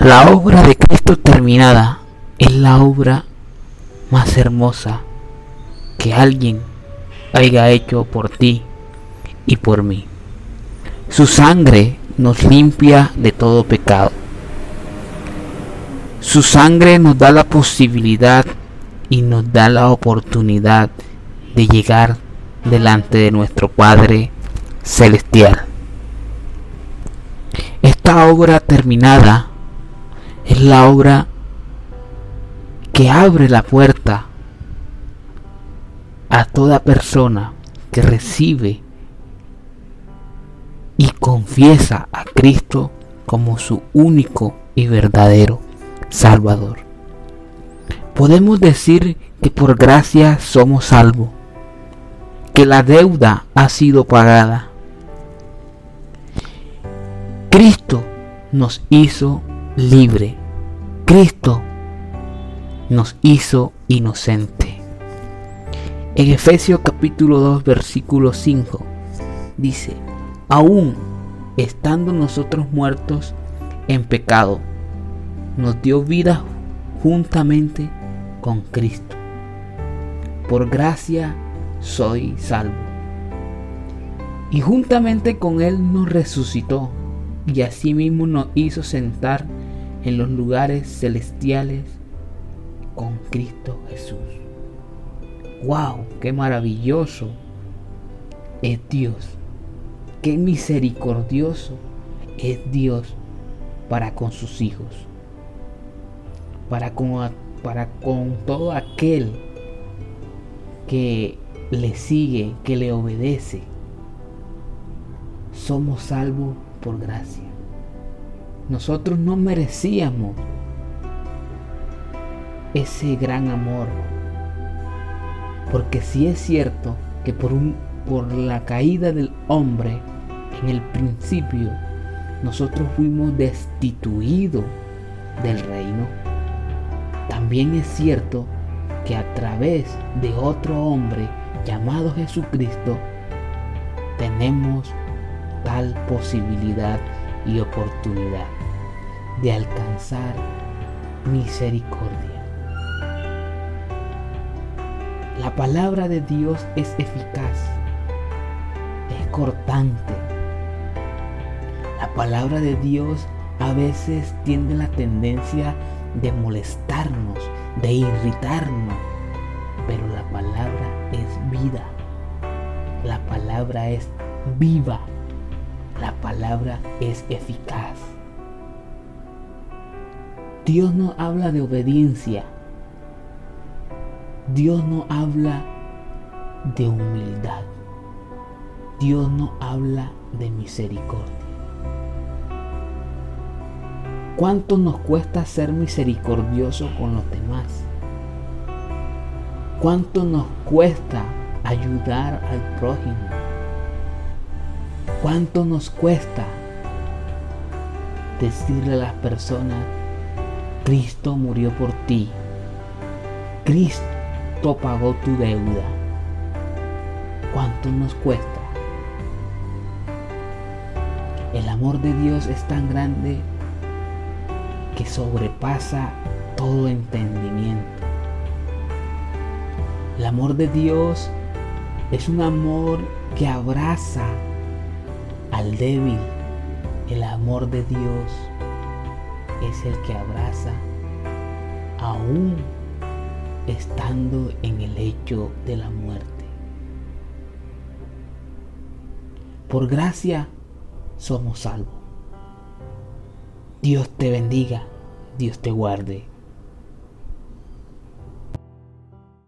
La obra de Cristo terminada es la obra más hermosa que alguien haya hecho por ti y por mí. Su sangre nos limpia de todo pecado. Su sangre nos da la posibilidad y nos da la oportunidad de llegar delante de nuestro Padre Celestial. Esta obra terminada es la obra que abre la puerta a toda persona que recibe y confiesa a Cristo como su único y verdadero Salvador. Podemos decir que por gracia somos salvos, que la deuda ha sido pagada. Cristo nos hizo libre. Cristo nos hizo inocente. En Efesios capítulo 2 versículo 5 dice, aún estando nosotros muertos en pecado, nos dio vida juntamente con Cristo. Por gracia soy salvo. Y juntamente con Él nos resucitó y asimismo nos hizo sentar en los lugares celestiales con Cristo Jesús. ¡Wow! ¡Qué maravilloso es Dios! ¡Qué misericordioso es Dios para con sus hijos! Para con, para con todo aquel que le sigue, que le obedece. Somos salvos por gracia. Nosotros no merecíamos ese gran amor. Porque si es cierto que por, un, por la caída del hombre en el principio, nosotros fuimos destituidos del reino, también es cierto que a través de otro hombre llamado Jesucristo, tenemos tal posibilidad y oportunidad de alcanzar misericordia. La palabra de Dios es eficaz, es cortante. La palabra de Dios a veces tiene la tendencia de molestarnos, de irritarnos, pero la palabra es vida. La palabra es viva. La palabra es eficaz. Dios no habla de obediencia. Dios no habla de humildad. Dios no habla de misericordia. ¿Cuánto nos cuesta ser misericordioso con los demás? ¿Cuánto nos cuesta ayudar al prójimo? ¿Cuánto nos cuesta decirle a las personas, Cristo murió por ti? Cristo pagó tu deuda. ¿Cuánto nos cuesta? El amor de Dios es tan grande que sobrepasa todo entendimiento. El amor de Dios es un amor que abraza al débil. El amor de Dios es el que abraza aún estando en el hecho de la muerte. Por gracia somos salvos. Dios te bendiga, Dios te guarde.